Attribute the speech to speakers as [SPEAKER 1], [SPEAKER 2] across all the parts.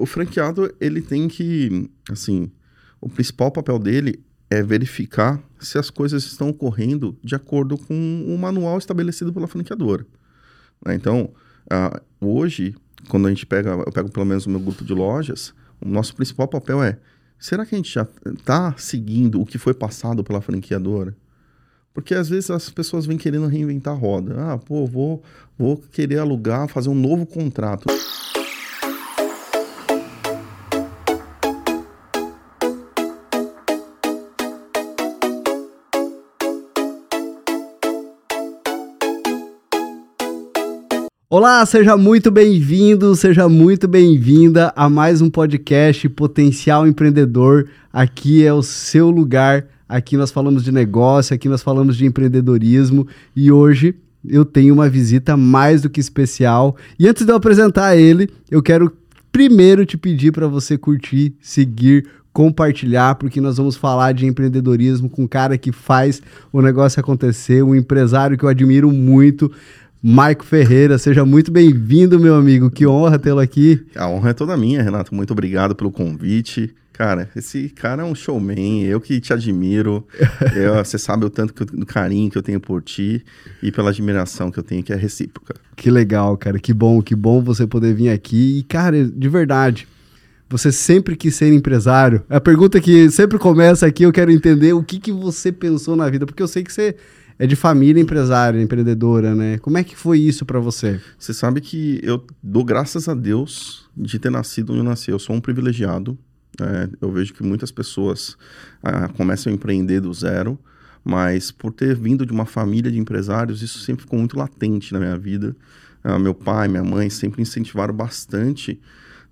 [SPEAKER 1] o franqueado, ele tem que, assim, o principal papel dele é verificar se as coisas estão ocorrendo de acordo com o manual estabelecido pela franqueadora. Né? Então, hoje, quando a gente pega, eu pego pelo menos o meu grupo de lojas, o nosso principal papel é, será que a gente já está seguindo o que foi passado pela franqueadora? Porque às vezes as pessoas vêm querendo reinventar a roda. Ah, pô, vou, vou querer alugar, fazer um novo contrato.
[SPEAKER 2] Olá, seja muito bem-vindo, seja muito bem-vinda a mais um podcast Potencial Empreendedor. Aqui é o seu lugar. Aqui nós falamos de negócio, aqui nós falamos de empreendedorismo e hoje eu tenho uma visita mais do que especial. E antes de eu apresentar ele, eu quero primeiro te pedir para você curtir, seguir, compartilhar, porque nós vamos falar de empreendedorismo com um cara que faz o negócio acontecer, um empresário que eu admiro muito. Maico Ferreira, seja muito bem-vindo, meu amigo. Que honra tê-lo aqui.
[SPEAKER 1] A honra é toda minha, Renato. Muito obrigado pelo convite. Cara, esse cara é um showman, eu que te admiro. eu, você sabe o tanto que, do carinho que eu tenho por ti e pela admiração que eu tenho, que é recíproca.
[SPEAKER 2] Que legal, cara. Que bom, que bom você poder vir aqui. E, cara, de verdade, você sempre quis ser empresário? A pergunta que sempre começa aqui, eu quero entender o que, que você pensou na vida, porque eu sei que você é de família empresária, empreendedora, né? Como é que foi isso para você?
[SPEAKER 1] Você sabe que eu dou graças a Deus de ter nascido onde eu nasci. Eu sou um privilegiado. É, eu vejo que muitas pessoas ah, começam a empreender do zero, mas por ter vindo de uma família de empresários, isso sempre ficou muito latente na minha vida. Ah, meu pai, minha mãe sempre incentivaram bastante,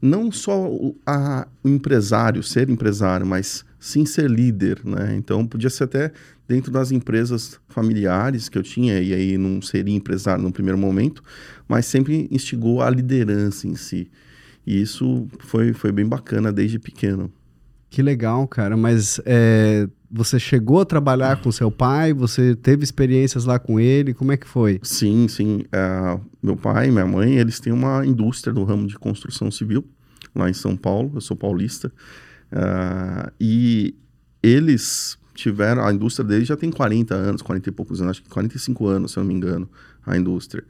[SPEAKER 1] não só a, empresário, ser empresário, mas sim ser líder, né? Então podia ser até dentro das empresas familiares que eu tinha, e aí não seria empresário no primeiro momento, mas sempre instigou a liderança em si. E isso foi, foi bem bacana desde pequeno.
[SPEAKER 2] Que legal, cara. Mas é, você chegou a trabalhar com seu pai? Você teve experiências lá com ele? Como é que foi?
[SPEAKER 1] Sim, sim. Uh, meu pai e minha mãe, eles têm uma indústria no ramo de construção civil lá em São Paulo. Eu sou paulista. Uh, e eles tiveram, a indústria deles já tem 40 anos, 40 e poucos anos, acho que 45 anos, se eu não me engano, a indústria.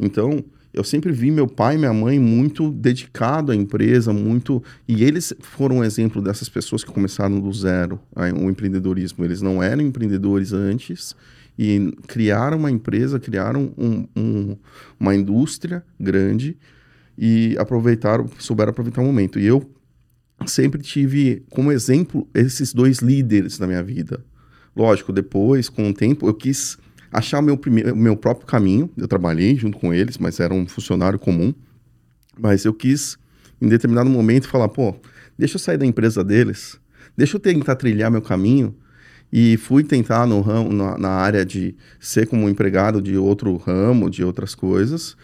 [SPEAKER 1] Então, eu sempre vi meu pai e minha mãe muito dedicado à empresa, muito. E eles foram um exemplo dessas pessoas que começaram do zero o empreendedorismo. Eles não eram empreendedores antes e criaram uma empresa, criaram um, um, uma indústria grande e aproveitaram, souberam aproveitar o momento. E eu sempre tive como exemplo esses dois líderes na minha vida. Lógico, depois, com o tempo, eu quis achar meu, primeiro, meu próprio caminho. Eu trabalhei junto com eles, mas era um funcionário comum. Mas eu quis, em determinado momento, falar: pô, deixa eu sair da empresa deles, deixa eu tentar trilhar meu caminho. E fui tentar no ramo, na, na área de ser como empregado de outro ramo, de outras coisas.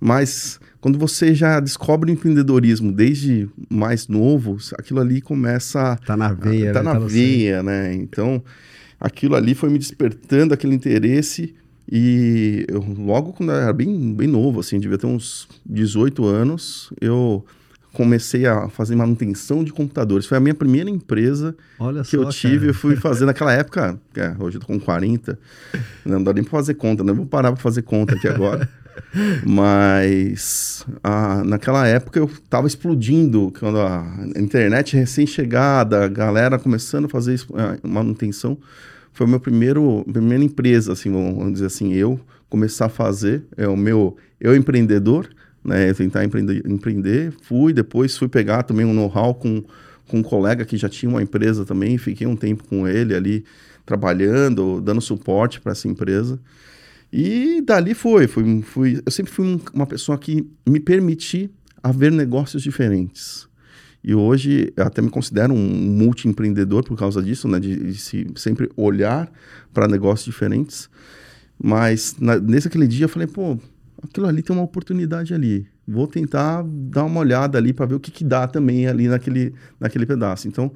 [SPEAKER 1] Mas quando você já descobre o empreendedorismo desde mais novo, aquilo ali começa.
[SPEAKER 2] Tá na veia,
[SPEAKER 1] tá
[SPEAKER 2] né?
[SPEAKER 1] na tá veia, né? Então, aquilo ali foi me despertando aquele interesse. E eu, logo quando eu era bem, bem novo, assim, devia ter uns 18 anos, eu comecei a fazer manutenção de computadores. Foi a minha primeira empresa
[SPEAKER 2] Olha
[SPEAKER 1] que só, eu tive. Cara. Eu fui fazer naquela época, é, hoje eu tô com 40, não dá nem pra fazer conta, né? Eu vou parar pra fazer conta aqui agora. Mas ah, naquela época eu estava explodindo, quando a internet recém-chegada, a galera começando a fazer manutenção. Foi meu primeiro, primeira empresa, assim, vamos dizer assim, eu começar a fazer, é o meu, eu empreendedor, né, tentar empreender, empreender, fui, depois fui pegar também um know-how com, com um colega que já tinha uma empresa também, fiquei um tempo com ele ali, trabalhando, dando suporte para essa empresa. E dali foi, fui, eu sempre fui uma pessoa que me permiti a ver negócios diferentes. E hoje eu até me considero um multi-empreendedor por causa disso, né? De, de se, sempre olhar para negócios diferentes. Mas na, nesse aquele dia eu falei, pô, aquilo ali tem uma oportunidade ali. Vou tentar dar uma olhada ali para ver o que, que dá também ali naquele, naquele pedaço. Então,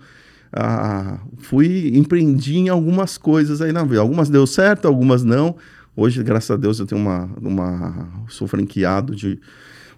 [SPEAKER 1] ah, fui empreendi em algumas coisas aí na vida. Algumas deu certo, algumas não. Hoje, graças a Deus, eu tenho uma, uma sou franqueado de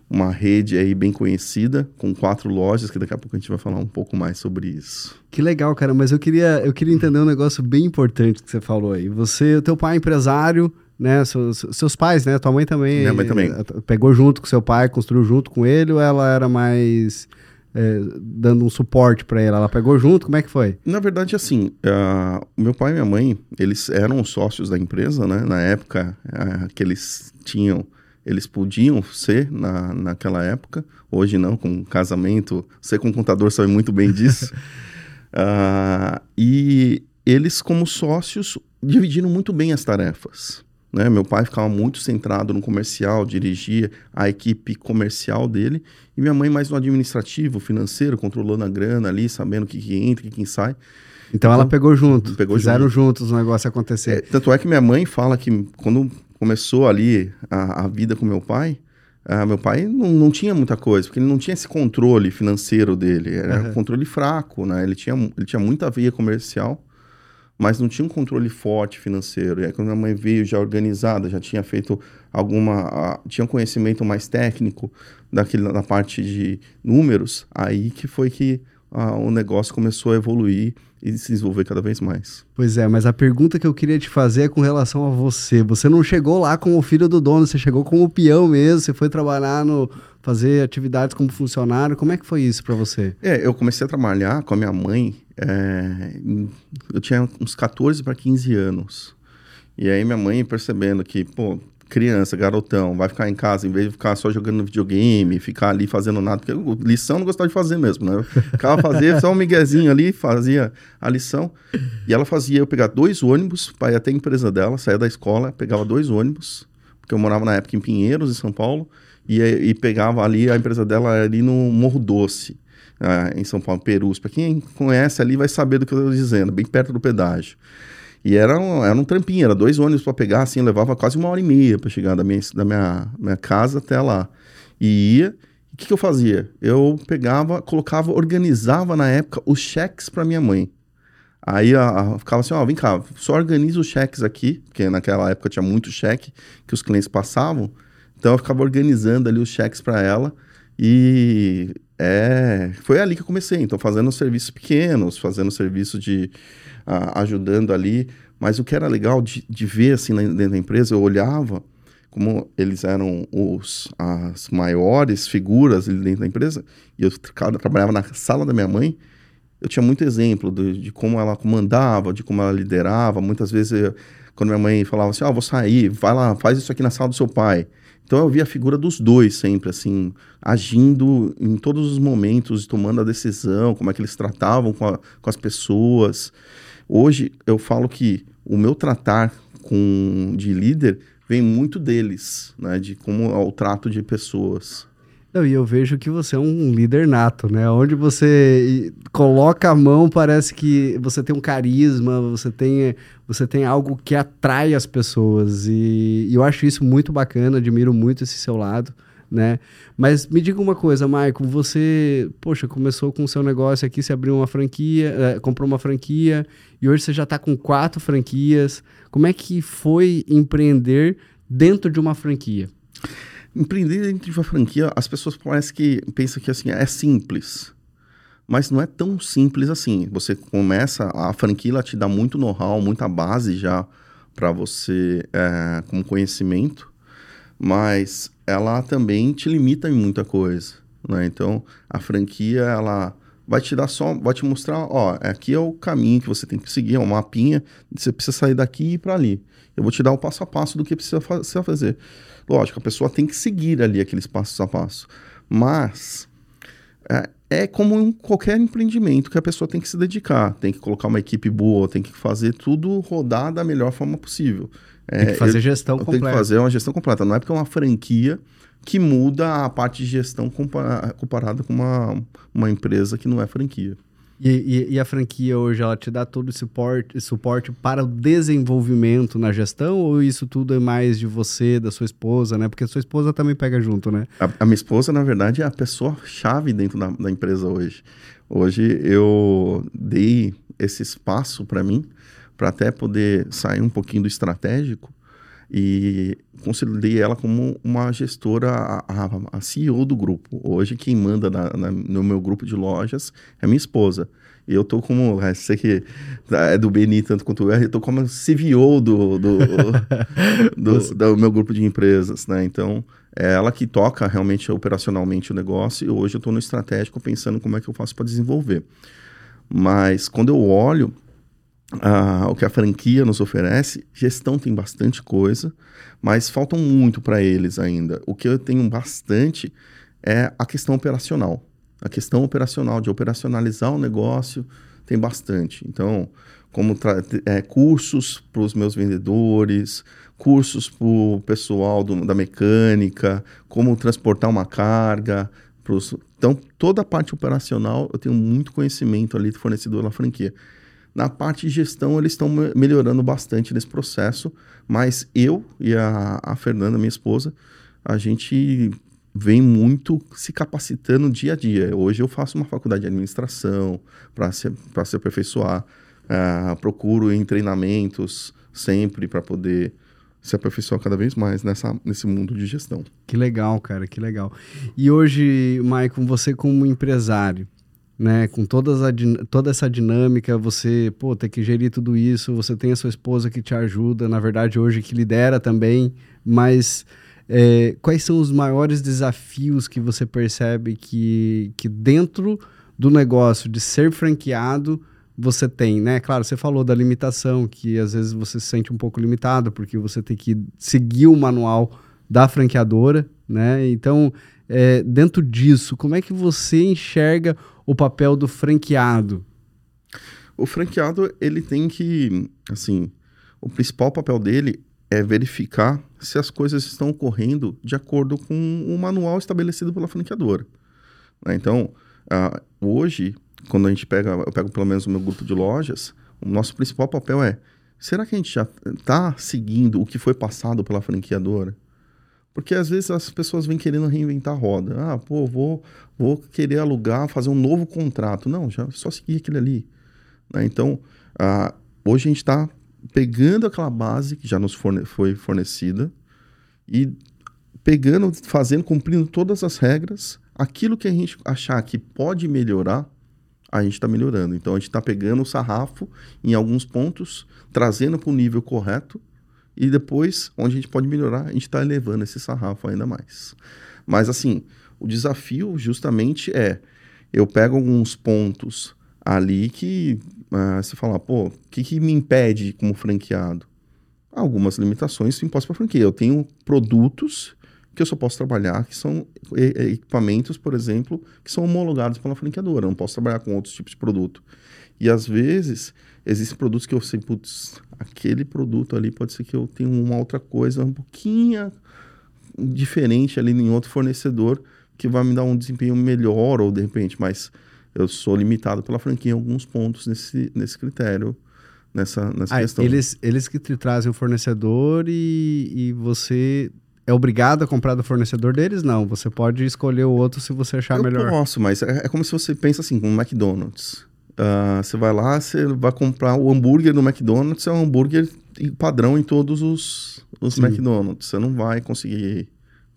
[SPEAKER 1] uma rede aí bem conhecida, com quatro lojas, que daqui a pouco a gente vai falar um pouco mais sobre isso.
[SPEAKER 2] Que legal, cara, mas eu queria, eu queria entender um negócio bem importante que você falou aí. Você, teu pai é empresário, né? Seus, seus pais, né? Tua mãe também.
[SPEAKER 1] Minha mãe também.
[SPEAKER 2] Pegou junto com seu pai, construiu junto com ele, ou ela era mais é, dando um suporte para ela? Ela pegou junto? Como é que foi?
[SPEAKER 1] Na verdade, assim, uh, meu pai e minha mãe, eles eram sócios da empresa, né? Na época uh, que eles tinham eles podiam ser na, naquela época, hoje não, com casamento, você com contador sabe muito bem disso. uh, e eles, como sócios, dividiram muito bem as tarefas. Né? Meu pai ficava muito centrado no comercial, dirigia a equipe comercial dele, e minha mãe mais no administrativo, financeiro, controlando a grana ali, sabendo o que, que entra, o que, que sai.
[SPEAKER 2] Então, então ela pegou junto, pegou fizeram junto. juntos o negócio acontecer.
[SPEAKER 1] É, tanto é que minha mãe fala que quando começou ali a, a vida com meu pai, uh, meu pai não, não tinha muita coisa, porque ele não tinha esse controle financeiro dele, era uhum. um controle fraco, né? Ele tinha, ele tinha muita veia comercial, mas não tinha um controle forte financeiro. E aí quando minha mãe veio já organizada, já tinha feito alguma, tinha um conhecimento mais técnico daquele, da parte de números, aí que foi que uh, o negócio começou a evoluir e se desenvolver cada vez mais.
[SPEAKER 2] Pois é, mas a pergunta que eu queria te fazer é com relação a você. Você não chegou lá como filho do dono, você chegou como peão mesmo, você foi trabalhar no fazer atividades como funcionário. Como é que foi isso para você?
[SPEAKER 1] É, eu comecei a trabalhar com a minha mãe, é, eu tinha uns 14 para 15 anos. E aí minha mãe percebendo que, pô, criança, garotão, vai ficar em casa, em vez de ficar só jogando videogame, ficar ali fazendo nada, porque lição não gostava de fazer mesmo, né? Ficava fazer só um miguezinho ali, fazia a lição, e ela fazia eu pegar dois ônibus para ir até a empresa dela, saía da escola, pegava dois ônibus, porque eu morava na época em Pinheiros, em São Paulo, e, e pegava ali, a empresa dela ali no Morro Doce, ah, em São Paulo, Perus. Para quem conhece ali vai saber do que eu estou dizendo, bem perto do pedágio. E era um, era um trampinho, era dois ônibus para pegar, assim, levava quase uma hora e meia para chegar da minha, da minha, minha casa até lá. E ia. O que, que eu fazia? Eu pegava, colocava, organizava na época os cheques para minha mãe. Aí a, a, ficava assim, ó, vem cá, só organiza os cheques aqui, porque naquela época tinha muito cheque que os clientes passavam. Então eu ficava organizando ali os cheques para ela e é, foi ali que eu comecei. Então fazendo serviços pequenos, fazendo serviço de ajudando ali. Mas o que era legal de, de ver assim dentro da empresa, eu olhava como eles eram os, as maiores figuras ali dentro da empresa, e eu trabalhava na sala da minha mãe, eu tinha muito exemplo de, de como ela comandava, de como ela liderava. Muitas vezes, eu, quando minha mãe falava assim, ó, oh, vou sair, vai lá, faz isso aqui na sala do seu pai. Então eu via a figura dos dois sempre, assim, agindo em todos os momentos, tomando a decisão, como é que eles tratavam com, a, com as pessoas. Hoje eu falo que o meu tratar com de líder vem muito deles, né? De como é o trato de pessoas.
[SPEAKER 2] Não, e eu vejo que você é um líder nato, né? Onde você coloca a mão, parece que você tem um carisma, você tem, você tem algo que atrai as pessoas. E, e eu acho isso muito bacana, admiro muito esse seu lado né? Mas me diga uma coisa, Maicon, você, poxa, começou com o seu negócio aqui, você abriu uma franquia, é, comprou uma franquia e hoje você já está com quatro franquias. Como é que foi empreender dentro de uma franquia?
[SPEAKER 1] Empreender dentro de uma franquia, as pessoas parecem que pensam que assim é simples, mas não é tão simples assim. Você começa a franquia, ela te dá muito know-how, muita base já para você é, como conhecimento, mas ela também te limita em muita coisa, né? Então, a franquia, ela vai te dar só, vai te mostrar, ó, aqui é o caminho que você tem que seguir, é um mapinha, você precisa sair daqui e ir para ali. Eu vou te dar o passo a passo do que precisa, precisa fazer. Lógico, a pessoa tem que seguir ali aqueles passos a passo, mas é, é como em qualquer empreendimento que a pessoa tem que se dedicar, tem que colocar uma equipe boa, tem que fazer tudo rodar da melhor forma possível.
[SPEAKER 2] Tem que é, fazer eu, gestão completa.
[SPEAKER 1] Tem que fazer uma gestão completa. Não é porque é uma franquia que muda a parte de gestão comparada com uma, uma empresa que não é franquia.
[SPEAKER 2] E, e, e, a franquia hoje, ela te dá todo o suporte, suporte para o desenvolvimento na gestão? Ou isso tudo é mais de você, da sua esposa, né? Porque a sua esposa também pega junto, né?
[SPEAKER 1] A, a minha esposa, na verdade, é a pessoa-chave dentro da, da empresa hoje. Hoje eu dei esse espaço para mim para até poder sair um pouquinho do estratégico, e consolidei ela como uma gestora, a, a, CEO do grupo. Hoje, quem manda na, na, no meu grupo de lojas é minha esposa. Eu tô como, é, sei que é do Beni tanto quanto eu, eu tô como CVO do, do, do, do, meu grupo de empresas, né? Então, é ela que toca realmente operacionalmente o negócio e hoje eu estou no estratégico pensando como é que eu faço para desenvolver. Mas quando eu olho uh, o que a franquia nos oferece, gestão tem bastante coisa, mas faltam muito para eles ainda. O que eu tenho bastante é a questão operacional. A questão operacional, de operacionalizar o negócio, tem bastante. Então, como é, cursos para os meus vendedores, cursos para o pessoal do, da mecânica, como transportar uma carga. Pros... Então, toda a parte operacional eu tenho muito conhecimento ali do fornecedor da franquia. Na parte de gestão, eles estão melhorando bastante nesse processo, mas eu e a, a Fernanda, minha esposa, a gente vem muito se capacitando dia a dia. Hoje eu faço uma faculdade de administração para se, se aperfeiçoar, uh, procuro em treinamentos sempre para poder se aperfeiçoar cada vez mais nessa, nesse mundo de gestão.
[SPEAKER 2] Que legal, cara, que legal. E hoje, Maicon, você como empresário, né? Com todas a, toda essa dinâmica, você, pô, tem que gerir tudo isso, você tem a sua esposa que te ajuda, na verdade, hoje que lidera também, mas é, quais são os maiores desafios que você percebe que, que dentro do negócio de ser franqueado você tem, né? Claro, você falou da limitação, que às vezes você se sente um pouco limitado, porque você tem que seguir o manual da franqueadora, né? Então, é, dentro disso, como é que você enxerga o papel do franqueado?
[SPEAKER 1] O franqueado, ele tem que, assim, o principal papel dele é verificar se as coisas estão ocorrendo de acordo com o manual estabelecido pela franqueadora. Né? Então, hoje, quando a gente pega, eu pego pelo menos o meu grupo de lojas, o nosso principal papel é, será que a gente já está seguindo o que foi passado pela franqueadora? Porque às vezes as pessoas vêm querendo reinventar a roda. Ah, pô, vou, vou querer alugar, fazer um novo contrato. Não, já só seguir aquele ali. Né? Então, ah, hoje a gente está pegando aquela base que já nos forne foi fornecida e pegando, fazendo, cumprindo todas as regras. Aquilo que a gente achar que pode melhorar, a gente está melhorando. Então a gente está pegando o sarrafo em alguns pontos, trazendo para o nível correto e depois, onde a gente pode melhorar, a gente está elevando esse sarrafo ainda mais. Mas assim, o desafio justamente é, eu pego alguns pontos ali que uh, você fala, pô, o que, que me impede como franqueado? Algumas limitações impostas para franquia. Eu tenho produtos que eu só posso trabalhar, que são equipamentos, por exemplo, que são homologados pela franqueadora. Eu não posso trabalhar com outros tipos de produto. E às vezes existem produtos que eu sei, putz, aquele produto ali pode ser que eu tenha uma outra coisa um pouquinho diferente ali em outro fornecedor que vai me dar um desempenho melhor ou de repente, mas eu sou limitado pela franquia em alguns pontos nesse, nesse critério, nessa, nessa ah, questão.
[SPEAKER 2] Eles, eles que te trazem o fornecedor e, e você é obrigado a comprar do fornecedor deles? Não, você pode escolher o outro se você achar
[SPEAKER 1] eu
[SPEAKER 2] melhor.
[SPEAKER 1] Eu posso, mas é, é como se você pensa assim, com um McDonald's. Uh, você vai lá, você vai comprar o hambúrguer no McDonald's, é um hambúrguer padrão em todos os, os McDonald's. Você não vai conseguir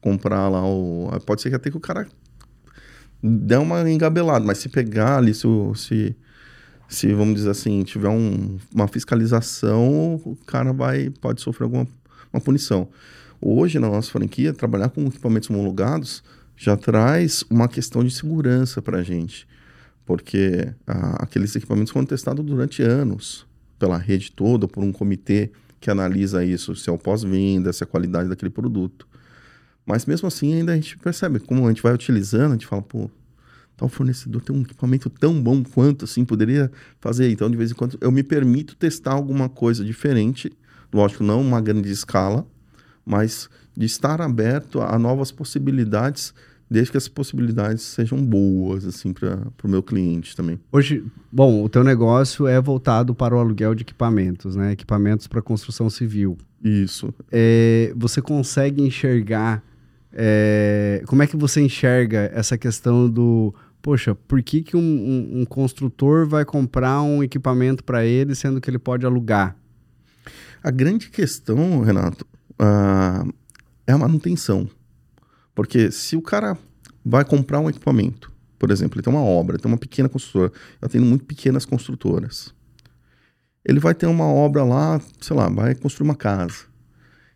[SPEAKER 1] comprar lá o. Pode ser que até que o cara dê uma engabelada, mas se pegar ali, se, se, se vamos dizer assim, tiver um, uma fiscalização, o cara vai, pode sofrer alguma uma punição. Hoje, na nossa franquia, trabalhar com equipamentos homologados já traz uma questão de segurança para a gente porque ah, aqueles equipamentos foram testados durante anos pela rede toda, por um comitê que analisa isso, se é o pós-venda, se é a qualidade daquele produto. Mas mesmo assim, ainda a gente percebe, como a gente vai utilizando, a gente fala, pô, tal fornecedor tem um equipamento tão bom quanto, assim, poderia fazer. Então, de vez em quando, eu me permito testar alguma coisa diferente, lógico, não uma grande escala, mas de estar aberto a novas possibilidades desde que as possibilidades sejam boas, assim, para o meu cliente também.
[SPEAKER 2] Hoje, bom, o teu negócio é voltado para o aluguel de equipamentos, né? Equipamentos para construção civil.
[SPEAKER 1] Isso.
[SPEAKER 2] É, você consegue enxergar, é, como é que você enxerga essa questão do, poxa, por que, que um, um, um construtor vai comprar um equipamento para ele, sendo que ele pode alugar?
[SPEAKER 1] A grande questão, Renato, uh, é a manutenção. Porque se o cara vai comprar um equipamento, por exemplo, ele tem uma obra, tem uma pequena construtora, eu tenho muito pequenas construtoras. Ele vai ter uma obra lá, sei lá, vai construir uma casa.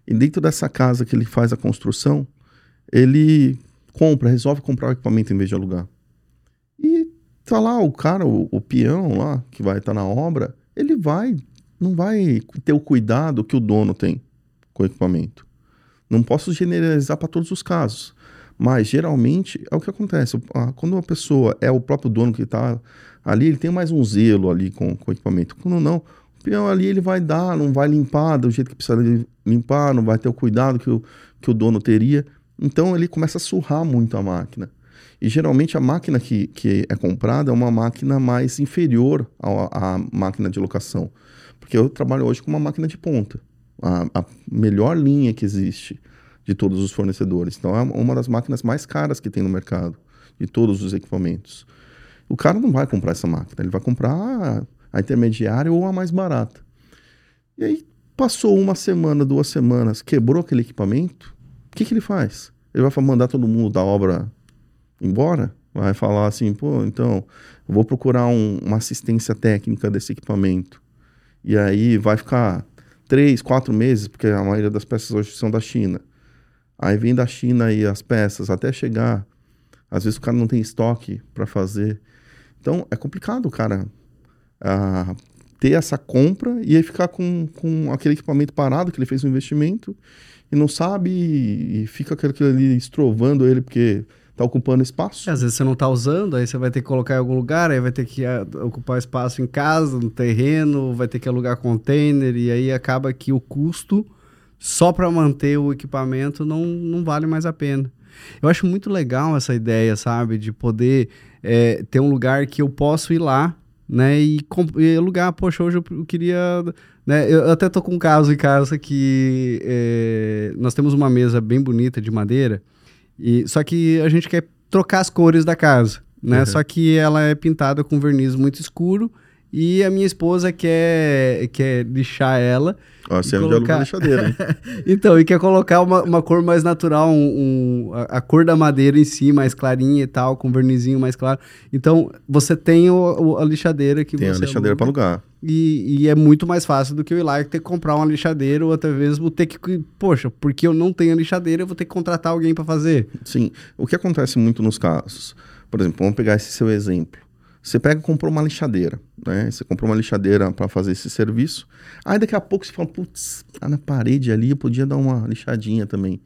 [SPEAKER 1] E dentro dessa casa que ele faz a construção, ele compra, resolve comprar o equipamento em vez de alugar. E tá lá o cara, o, o peão lá, que vai estar tá na obra, ele vai, não vai ter o cuidado que o dono tem com o equipamento. Não posso generalizar para todos os casos, mas geralmente é o que acontece. Quando uma pessoa é o próprio dono que está ali, ele tem mais um zelo ali com, com o equipamento. Quando não, o peão ali ele vai dar, não vai limpar do jeito que precisa limpar, não vai ter o cuidado que o, que o dono teria. Então ele começa a surrar muito a máquina. E geralmente a máquina que, que é comprada é uma máquina mais inferior à, à máquina de locação. Porque eu trabalho hoje com uma máquina de ponta a, a melhor linha que existe de todos os fornecedores. Então é uma das máquinas mais caras que tem no mercado, de todos os equipamentos. O cara não vai comprar essa máquina, ele vai comprar a intermediária ou a mais barata. E aí passou uma semana, duas semanas, quebrou aquele equipamento, o que, que ele faz? Ele vai mandar todo mundo da obra embora? Vai falar assim, pô, então, vou procurar um, uma assistência técnica desse equipamento. E aí vai ficar três, quatro meses, porque a maioria das peças hoje são da China. Aí vem da China aí as peças até chegar. Às vezes o cara não tem estoque para fazer. Então é complicado, cara, ter essa compra e aí ficar com, com aquele equipamento parado que ele fez um investimento e não sabe e, fica aquele ali estrovando ele porque tá ocupando espaço.
[SPEAKER 2] às vezes você não tá usando, aí você vai ter que colocar em algum lugar, aí vai ter que uh, ocupar espaço em casa, no terreno, vai ter que alugar container, e aí acaba que o custo só para manter o equipamento não, não vale mais a pena. Eu acho muito legal essa ideia, sabe, de poder é, ter um lugar que eu posso ir lá, né, e, e alugar. Poxa, hoje eu queria. Né, eu até tô com um caso em casa que é, nós temos uma mesa bem bonita de madeira e, só que a gente quer trocar as cores da casa, né? Uhum. Só que ela é pintada com verniz muito escuro e a minha esposa quer, quer lixar ela.
[SPEAKER 1] Ó, você colocar... é lixadeira, hein?
[SPEAKER 2] então, e quer colocar uma, uma cor mais natural, um, um a, a, cor da madeira em si, mais clarinha e tal, com vernizinho mais claro. Então, você tem o, o a lixadeira que
[SPEAKER 1] tem
[SPEAKER 2] você...
[SPEAKER 1] Tem a lixadeira para alugar.
[SPEAKER 2] E, e, é muito mais fácil do que eu ir lá e ter que comprar uma lixadeira ou até mesmo ter que... Poxa, porque eu não tenho a lixadeira, eu vou ter que contratar alguém para fazer.
[SPEAKER 1] Sim. O que acontece muito nos casos... Por exemplo, vamos pegar esse seu exemplo. Você pega e comprou uma lixadeira, né? Você comprou uma lixadeira para fazer esse serviço. Aí daqui a pouco você fala, putz, tá na parede ali, eu podia dar uma lixadinha também.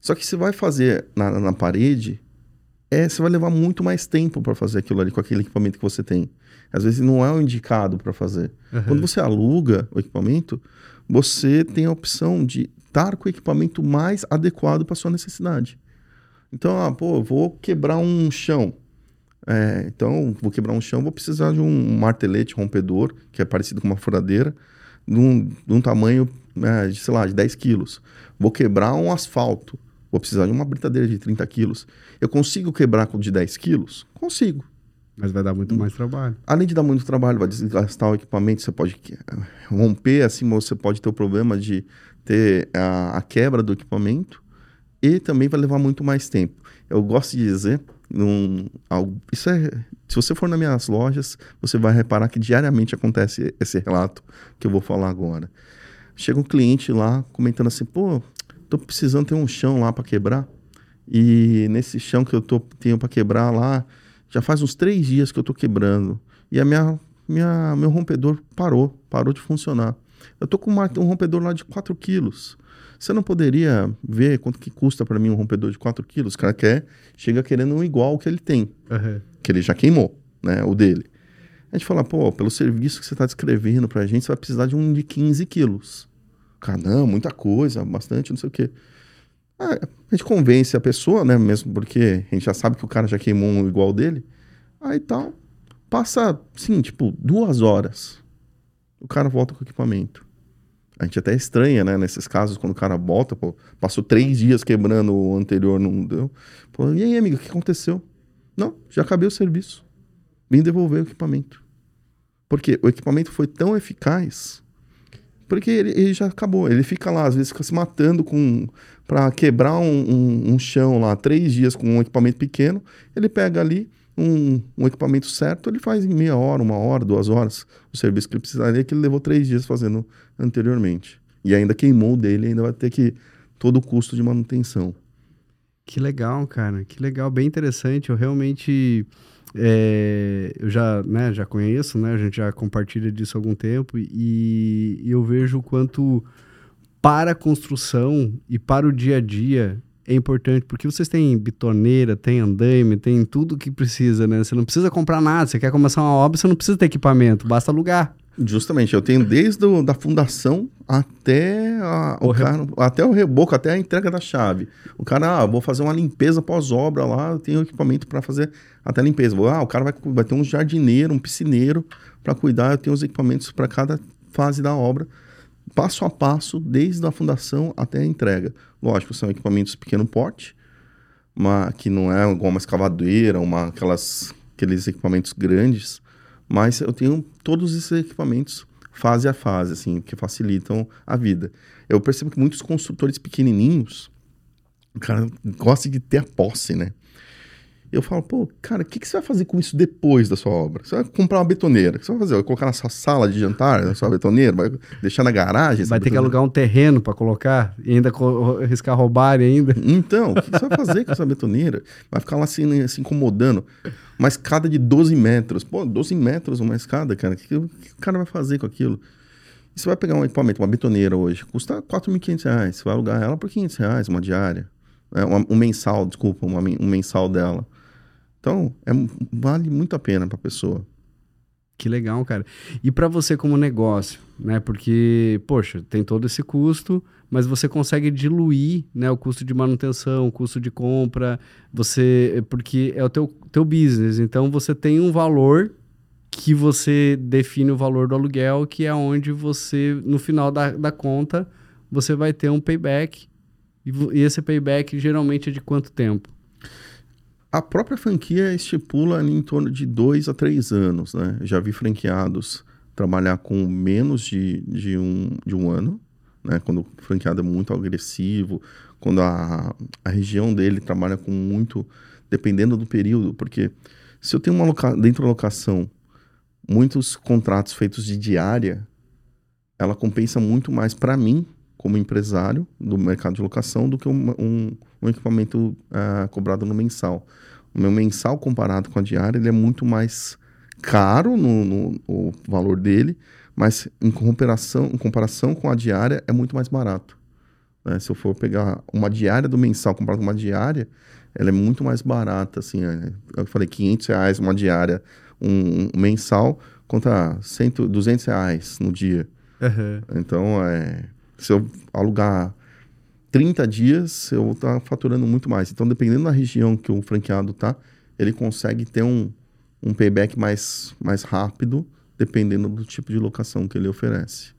[SPEAKER 1] Só que você vai fazer na, na parede, é, você vai levar muito mais tempo para fazer aquilo ali com aquele equipamento que você tem. Às vezes não é o indicado para fazer. Uhum. Quando você aluga o equipamento, você tem a opção de estar com o equipamento mais adequado para sua necessidade. Então, ah, pô, vou quebrar um chão. É, então, vou quebrar um chão, vou precisar de um martelete rompedor, que é parecido com uma furadeira, de um, de um tamanho, é, de, sei lá, de 10 quilos. Vou quebrar um asfalto, vou precisar de uma britadeira de 30 quilos. Eu consigo quebrar com de 10 quilos? Consigo.
[SPEAKER 2] Mas vai dar muito mais trabalho.
[SPEAKER 1] Além de dar muito trabalho, vai desgastar o equipamento, você pode romper, assim, você pode ter o problema de ter a, a quebra do equipamento e também vai levar muito mais tempo. Eu gosto de dizer num, isso é, se você for nas minhas lojas, você vai reparar que diariamente acontece esse relato que eu vou falar agora. Chega um cliente lá comentando assim, pô, tô precisando ter um chão lá para quebrar e nesse chão que eu tô tenho para quebrar lá, já faz uns três dias que eu tô quebrando e a minha, minha meu rompedor parou, parou de funcionar. Eu tô com uma, um rompedor lá de 4 quilos. Você não poderia ver quanto que custa para mim um rompedor de 4 quilos? O cara quer, chega querendo um igual que ele tem, uhum. que ele já queimou, né? O dele. A gente fala, pô, pelo serviço que você está descrevendo para a gente, você vai precisar de um de 15 quilos. Cara, não, muita coisa, bastante, não sei o quê. Ah, a gente convence a pessoa, né? Mesmo porque a gente já sabe que o cara já queimou um igual dele. Aí tal. Passa, sim, tipo, duas horas. O cara volta com o equipamento. A gente até estranha, né? Nesses casos, quando o cara bota, pô, passou três dias quebrando o anterior, não deu. Pô, e aí, amigo, o que aconteceu? Não, já acabei o serviço. Vim devolver o equipamento. Porque o equipamento foi tão eficaz. Porque ele, ele, já acabou. Ele fica lá, às vezes fica se matando com para quebrar um, um, um, chão lá três dias com um equipamento pequeno. Ele pega ali um, um, equipamento certo, ele faz em meia hora, uma hora, duas horas o serviço que ele precisaria, que ele levou três dias fazendo anteriormente. E ainda queimou dele, ainda vai ter que todo o custo de manutenção.
[SPEAKER 2] Que legal, cara. Que legal, bem interessante. Eu realmente é, eu já, né, já conheço, né? A gente já compartilha disso há algum tempo e, e eu vejo o quanto para a construção e para o dia a dia é importante, porque vocês têm bitoneira, tem andaime, tem tudo que precisa, né? Você não precisa comprar nada, você quer começar uma obra, você não precisa ter equipamento, basta alugar.
[SPEAKER 1] Justamente, eu tenho desde a da fundação até, a, o, o cara, até o reboco, até a entrega da chave. O cara, ah, vou fazer uma limpeza pós-obra lá, eu tenho equipamento para fazer até a limpeza. Ah, o cara vai, vai ter um jardineiro, um piscineiro para cuidar, eu tenho os equipamentos para cada fase da obra, passo a passo, desde a fundação até a entrega. Lógico, são equipamentos de pequeno porte, uma, que não é igual uma escavadeira, uma, aquelas, aqueles equipamentos grandes, mas eu tenho todos esses equipamentos fase a fase, assim, que facilitam a vida. Eu percebo que muitos construtores pequenininhos, o cara gosta de ter a posse, né? Eu falo, pô, cara, o que, que você vai fazer com isso depois da sua obra? Você vai comprar uma betoneira. O que você vai fazer? Vai colocar na sua sala de jantar, na sua betoneira? Vai deixar na garagem?
[SPEAKER 2] Vai ter que alugar um terreno para colocar e ainda arriscar roubar ainda.
[SPEAKER 1] Então, o que você vai fazer com essa betoneira? Vai ficar lá assim, se incomodando. Uma escada de 12 metros. Pô, 12 metros uma escada, cara. O que, que o cara vai fazer com aquilo? E você vai pegar um equipamento, uma betoneira hoje, custa 4.500 reais. Você vai alugar ela por 500 reais, uma diária. É, uma, um mensal, desculpa, uma, um mensal dela. Então, é, vale muito a pena para a pessoa.
[SPEAKER 2] Que legal, cara. E para você como negócio, né? Porque, poxa, tem todo esse custo, mas você consegue diluir, né, o custo de manutenção, o custo de compra, você porque é o teu teu business, então você tem um valor que você define o valor do aluguel, que é onde você no final da, da conta você vai ter um payback. E, e esse payback geralmente é de quanto tempo?
[SPEAKER 1] A própria franquia estipula em torno de dois a três anos, né? Já vi franqueados trabalhar com menos de, de, um, de um ano, né? Quando o franqueado é muito agressivo, quando a, a região dele trabalha com muito, dependendo do período, porque se eu tenho uma loca, dentro da locação muitos contratos feitos de diária, ela compensa muito mais para mim como empresário do mercado de locação do que um, um, um equipamento uh, cobrado no mensal. O meu mensal comparado com a diária, ele é muito mais caro no, no, no valor dele, mas em comparação, em comparação com a diária é muito mais barato. Né? Se eu for pegar uma diária do mensal comparado com uma diária, ela é muito mais barata. Assim, é, eu falei 500 reais uma diária, um, um mensal, contra 100, 200 reais no dia. Uhum. Então, é, se eu alugar 30 dias, eu vou estar faturando muito mais. Então, dependendo da região que o franqueado tá, ele consegue ter um, um payback mais, mais rápido, dependendo do tipo de locação que ele oferece.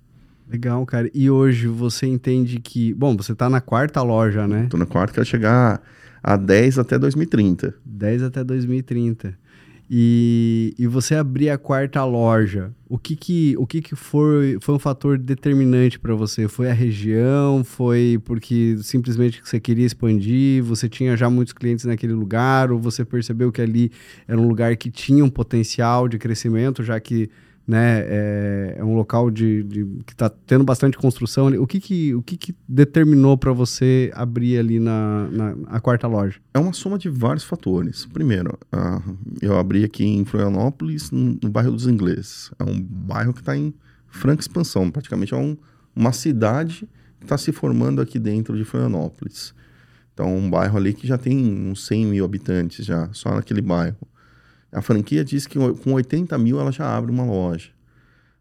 [SPEAKER 2] Legal, cara. E hoje você entende que. Bom, você está na quarta loja, né?
[SPEAKER 1] Estou na quarta, quero chegar a 10 até 2030.
[SPEAKER 2] 10 até 2030 e, e você abrir a quarta loja, o que que, o que, que foi, foi um fator determinante para você? Foi a região? Foi porque simplesmente você queria expandir? Você tinha já muitos clientes naquele lugar? Ou você percebeu que ali era um lugar que tinha um potencial de crescimento, já que né? É, é um local de, de que está tendo bastante construção. O que que, o que, que determinou para você abrir ali na, na a quarta loja?
[SPEAKER 1] É uma soma de vários fatores. Primeiro, uh, eu abri aqui em Florianópolis, no, no, bairro dos Ingleses. É um bairro que está em franca expansão. Praticamente é um, uma cidade que está se formando aqui dentro de Florianópolis. Então, um bairro ali que já tem uns 100 mil habitantes já, só naquele bairro. A franquia diz que com 80 mil ela já abre uma loja.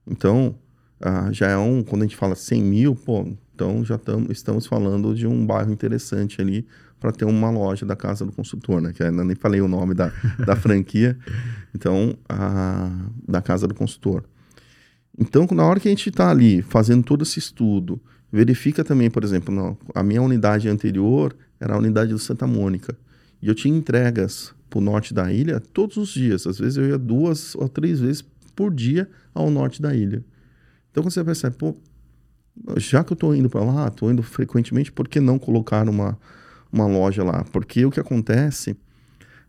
[SPEAKER 1] Então, ah, já é um. Quando a gente fala 100 mil, pô, então já tam, estamos falando de um bairro interessante ali para ter uma loja da Casa do Consultor, né? Que ainda nem falei o nome da, da franquia. Então, a, da Casa do Consultor. Então, na hora que a gente está ali fazendo todo esse estudo, verifica também, por exemplo, não, a minha unidade anterior era a unidade do Santa Mônica. E eu tinha entregas para o norte da ilha todos os dias. Às vezes eu ia duas ou três vezes por dia ao norte da ilha. Então quando você percebe, pô, já que eu estou indo para lá, estou indo frequentemente, por que não colocar uma, uma loja lá? Porque o que acontece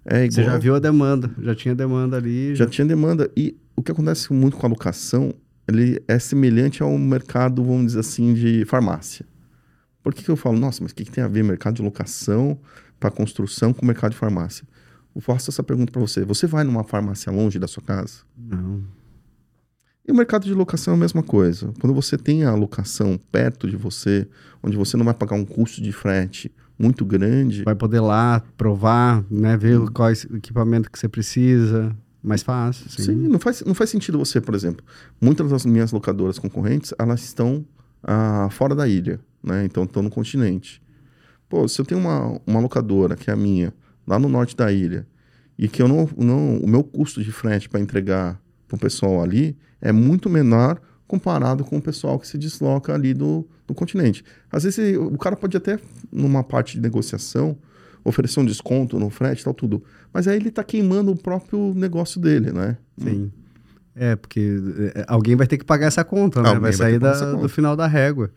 [SPEAKER 1] é igual...
[SPEAKER 2] Você já viu a demanda, já tinha demanda ali.
[SPEAKER 1] Já, já tinha demanda. E o que acontece muito com a locação, ele é semelhante ao mercado, vamos dizer assim, de farmácia. Por que, que eu falo, nossa, mas o que, que tem a ver mercado de locação para construção com o mercado de farmácia? Eu faço essa pergunta para você. Você vai numa farmácia longe da sua casa?
[SPEAKER 2] Não.
[SPEAKER 1] E o mercado de locação é a mesma coisa. Quando você tem a locação perto de você, onde você não vai pagar um custo de frete muito grande.
[SPEAKER 2] Vai poder lá provar, né, ver hum. qual equipamento que você precisa. Mais fácil. Sim,
[SPEAKER 1] sim não, faz, não faz sentido você, por exemplo. Muitas das minhas locadoras concorrentes, elas estão ah, fora da ilha, né? Então estão no continente. Pô, se eu tenho uma, uma locadora, que é a minha, lá no norte da ilha, e que eu não. não o meu custo de frete para entregar para o pessoal ali é muito menor comparado com o pessoal que se desloca ali do, do continente. Às vezes o cara pode até, numa parte de negociação, oferecer um desconto no frete e tal, tudo. Mas aí ele está queimando o próprio negócio dele, né?
[SPEAKER 2] Sim. É, porque é, alguém vai ter que pagar essa conta, né? Alguém vai sair vai da, do final da régua.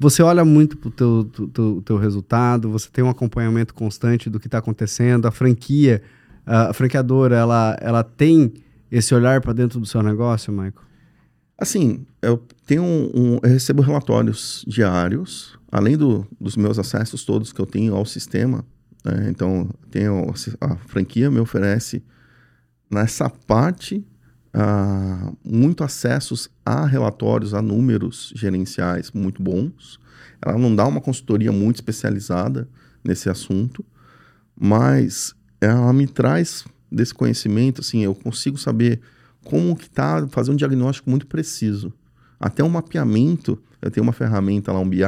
[SPEAKER 2] Você olha muito pro teu, teu, teu resultado, você tem um acompanhamento constante do que está acontecendo, a franquia, a franqueadora, ela, ela tem esse olhar para dentro do seu negócio, Michael?
[SPEAKER 1] Assim, eu tenho um, um eu recebo relatórios diários, além do, dos meus acessos todos que eu tenho ao sistema. Né? Então, tenho, a franquia me oferece nessa parte uh, muito acessos a relatórios, a números gerenciais muito bons. Ela não dá uma consultoria muito especializada nesse assunto, mas ela me traz desse conhecimento, assim, eu consigo saber como que tá, fazer um diagnóstico muito preciso. Até um mapeamento, eu tenho uma ferramenta lá, um BI,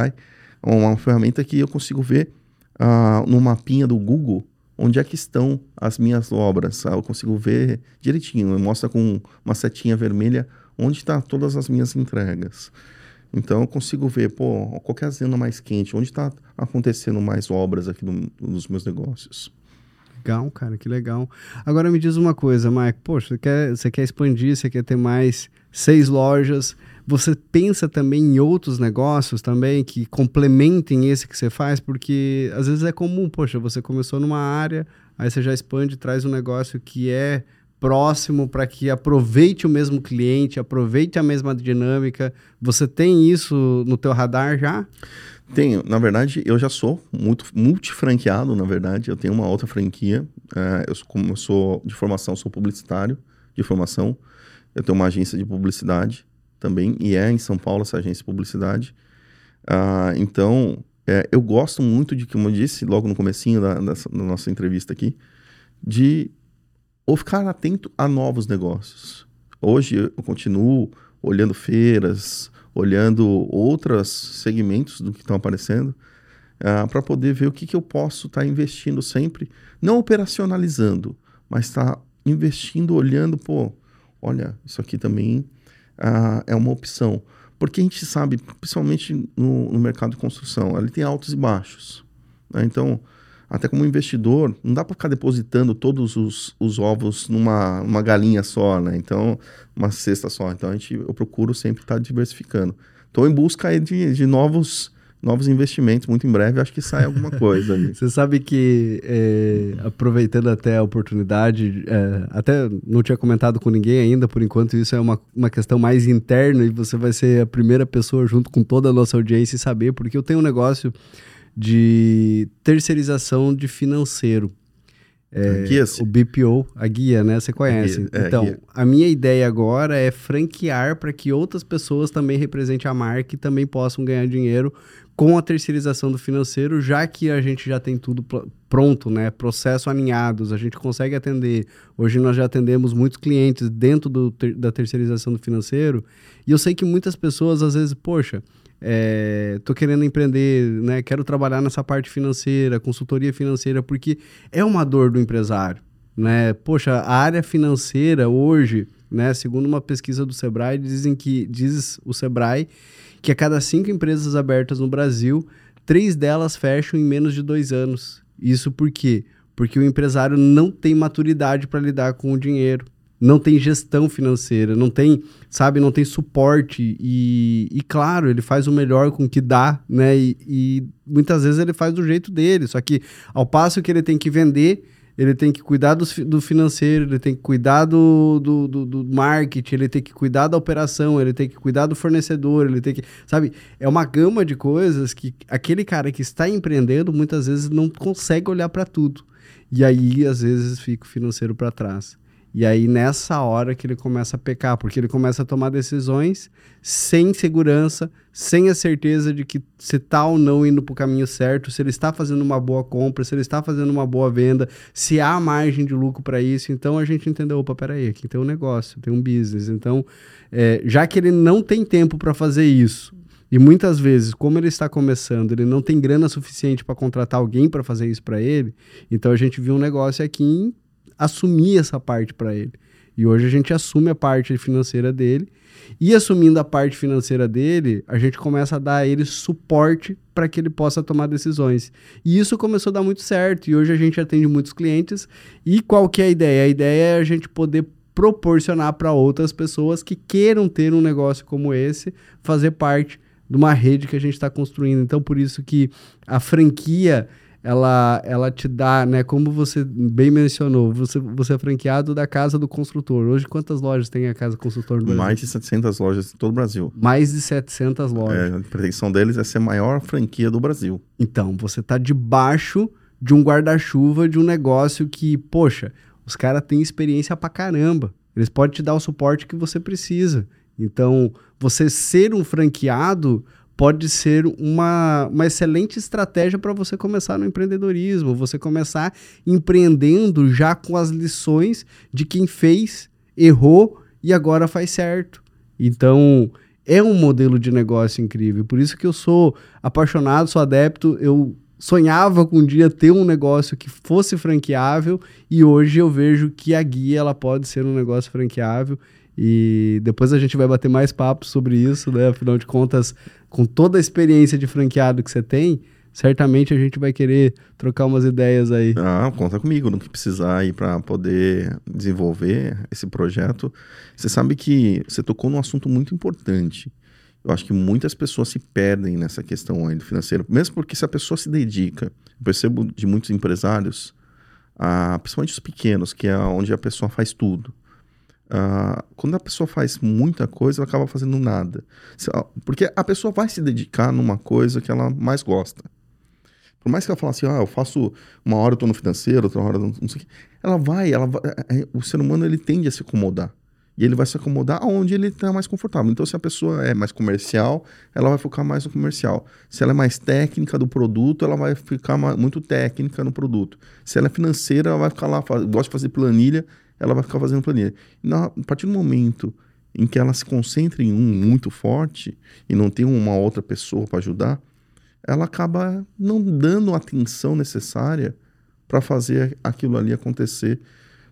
[SPEAKER 1] uma ferramenta que eu consigo ver uh, no mapinha do Google onde é que estão as minhas obras. Eu consigo ver direitinho, mostra com uma setinha vermelha onde estão tá todas as minhas entregas. Então eu consigo ver, pô, qualquer zona mais quente, onde está acontecendo mais obras aqui no, nos meus negócios.
[SPEAKER 2] Legal, cara, que legal. Agora me diz uma coisa, Mike. Poxa, você quer, você quer expandir, você quer ter mais seis lojas. Você pensa também em outros negócios também que complementem esse que você faz? Porque às vezes é comum, poxa, você começou numa área, aí você já expande, traz um negócio que é próximo para que aproveite o mesmo cliente, aproveite a mesma dinâmica. Você tem isso no teu radar já?
[SPEAKER 1] Tenho. Na verdade, eu já sou muito multifranqueado, na verdade. Eu tenho uma outra franquia. É, eu, sou, como eu sou de formação, sou publicitário de formação. Eu tenho uma agência de publicidade também, e é em São Paulo essa agência de publicidade. Ah, então, é, eu gosto muito de, como eu disse logo no comecinho da, dessa, da nossa entrevista aqui, de ou ficar atento a novos negócios. Hoje eu continuo olhando feiras, olhando outros segmentos do que estão aparecendo, uh, ah, para poder ver o que, que eu posso estar tá investindo sempre, não operacionalizando, mas estar tá investindo, olhando, pô, olha, isso aqui também é uma opção. Porque a gente sabe, principalmente no, no mercado de construção, ele tem altos e baixos. Né? Então, até como investidor, não dá para ficar depositando todos os, os ovos numa uma galinha só, né? Então, uma cesta só. Então, a gente, eu procuro sempre estar tá diversificando. Estou em busca de, de novos novos investimentos muito em breve, acho que sai alguma coisa ali.
[SPEAKER 2] Você sabe que, é, aproveitando até a oportunidade, é, até não tinha comentado com ninguém ainda, por enquanto isso é uma, uma questão mais interna e você vai ser a primeira pessoa junto com toda a nossa audiência e saber, porque eu tenho um negócio de terceirização de financeiro. É, o BPO, a guia, né? Você conhece. A é, então, a, a, minha ideia agora é franquear para que outras pessoas também representem a marca e também possam ganhar dinheiro com a terceirização do financeiro, já que a gente já tem tudo pronto, né? Processo alinhados, a gente consegue atender. Hoje nós já atendemos muitos clientes dentro do, da terceirização do financeiro e eu sei que muitas pessoas às vezes, poxa, é, tô querendo empreender, né? Quero trabalhar nessa parte financeira, consultoria financeira, porque é uma dor do empresário, né? Poxa, a área financeira hoje, né? Segundo uma pesquisa do Sebrae, dizem que diz o Sebrae que a cada cinco empresas abertas no Brasil, três delas fecham em menos de dois anos. Isso por quê? Porque o empresário não tem maturidade para lidar com o dinheiro, não tem gestão financeira, não tem, sabe, não tem suporte e, e claro, ele faz o melhor com o que dá, né? E, e muitas vezes ele faz do jeito dele, só que ao passo que ele tem que vender ele tem que cuidar do, do financeiro, ele tem que cuidar do, do, do, do, marketing, ele tem que cuidar da operação, ele tem que cuidar do fornecedor, ele tem que. Sabe? É uma gama de coisas que aquele cara que está empreendendo muitas vezes não consegue olhar para tudo. E aí, às vezes, fica o financeiro para trás. E aí, nessa hora que ele começa a pecar, porque ele começa a tomar decisões sem segurança, sem a certeza de que se está ou não indo para o caminho certo, se ele está fazendo uma boa compra, se ele está fazendo uma boa venda, se há margem de lucro para isso. Então, a gente entendeu, opa, peraí, aqui tem um negócio, tem um business. Então, é, já que ele não tem tempo para fazer isso, e muitas vezes, como ele está começando, ele não tem grana suficiente para contratar alguém para fazer isso para ele, então a gente viu um negócio aqui em assumir essa parte para ele. E hoje a gente assume a parte financeira dele. E assumindo a parte financeira dele, a gente começa a dar a ele suporte para que ele possa tomar decisões. E isso começou a dar muito certo. E hoje a gente atende muitos clientes. E qual que é a ideia? A ideia é a gente poder proporcionar para outras pessoas que queiram ter um negócio como esse, fazer parte de uma rede que a gente está construindo. Então, por isso que a franquia ela, ela te dá, né? Como você bem mencionou, você, você é franqueado da Casa do Construtor. Hoje, quantas lojas tem a Casa do Construtor no
[SPEAKER 1] Brasil? Mais de 700 lojas em todo o Brasil.
[SPEAKER 2] Mais de 700 lojas.
[SPEAKER 1] É, a pretensão deles é ser a maior franquia do Brasil.
[SPEAKER 2] Então, você está debaixo de um guarda-chuva de um negócio que, poxa, os caras têm experiência pra caramba. Eles podem te dar o suporte que você precisa. Então, você ser um franqueado pode ser uma, uma excelente estratégia para você começar no empreendedorismo, você começar empreendendo já com as lições de quem fez, errou e agora faz certo. Então, é um modelo de negócio incrível. Por isso que eu sou apaixonado, sou adepto, eu sonhava com um dia ter um negócio que fosse franqueável e hoje eu vejo que a guia ela pode ser um negócio franqueável e depois a gente vai bater mais papos sobre isso, né? Afinal de contas, com toda a experiência de franqueado que você tem, certamente a gente vai querer trocar umas ideias aí.
[SPEAKER 1] Ah, conta comigo no que precisar aí para poder desenvolver esse projeto. Você sabe que você tocou num assunto muito importante. Eu acho que muitas pessoas se perdem nessa questão aí do financeiro, mesmo porque se a pessoa se dedica, eu percebo de muitos empresários, ah, principalmente os pequenos, que é onde a pessoa faz tudo. Uh, quando a pessoa faz muita coisa, ela acaba fazendo nada. Porque a pessoa vai se dedicar numa coisa que ela mais gosta. Por mais que ela fale assim, ah, eu faço uma hora eu tô no financeiro, outra hora não sei o quê. Ela vai, ela vai, é, é, o ser humano ele tende a se acomodar. E ele vai se acomodar aonde ele está mais confortável. Então, se a pessoa é mais comercial, ela vai focar mais no comercial. Se ela é mais técnica do produto, ela vai ficar muito técnica no produto. Se ela é financeira, ela vai ficar lá, gosta de fazer planilha, ela vai ficar fazendo planilha. Na, a partir do momento em que ela se concentra em um muito forte e não tem uma outra pessoa para ajudar, ela acaba não dando a atenção necessária para fazer aquilo ali acontecer,